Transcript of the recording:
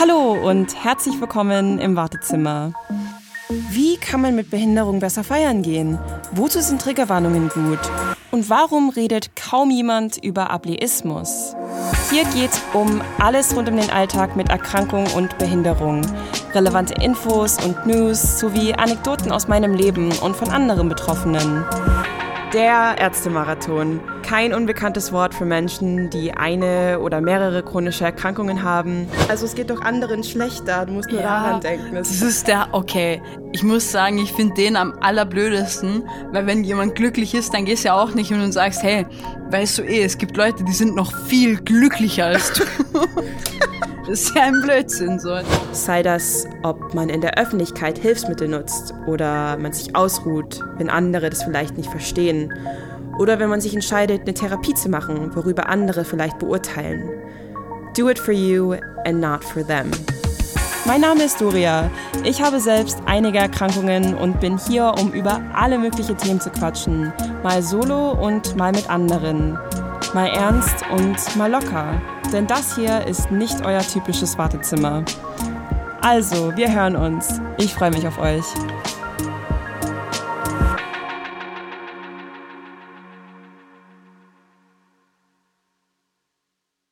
Hallo und herzlich willkommen im Wartezimmer. Wie kann man mit Behinderung besser feiern gehen? Wozu sind Triggerwarnungen gut? Und warum redet kaum jemand über Ableismus? Hier geht um alles rund um den Alltag mit Erkrankung und Behinderung. Relevante Infos und News sowie Anekdoten aus meinem Leben und von anderen Betroffenen. Der Ärztemarathon. Kein unbekanntes Wort für Menschen, die eine oder mehrere chronische Erkrankungen haben. Also es geht doch anderen schlechter, du musst nur Ja, daran denken. Das ist der, okay. Ich muss sagen, ich finde den am allerblödesten, weil wenn jemand glücklich ist, dann gehst du ja auch nicht hin und sagst, hey, weißt du eh, es gibt Leute, die sind noch viel glücklicher als du. das ist ja ein Blödsinn, so. Sei das, ob man in der Öffentlichkeit Hilfsmittel nutzt oder man sich ausruht, wenn andere das vielleicht nicht verstehen. Oder wenn man sich entscheidet, eine Therapie zu machen, worüber andere vielleicht beurteilen. Do it for you and not for them. Mein Name ist Doria. Ich habe selbst einige Erkrankungen und bin hier, um über alle möglichen Themen zu quatschen. Mal solo und mal mit anderen. Mal ernst und mal locker. Denn das hier ist nicht euer typisches Wartezimmer. Also, wir hören uns. Ich freue mich auf euch.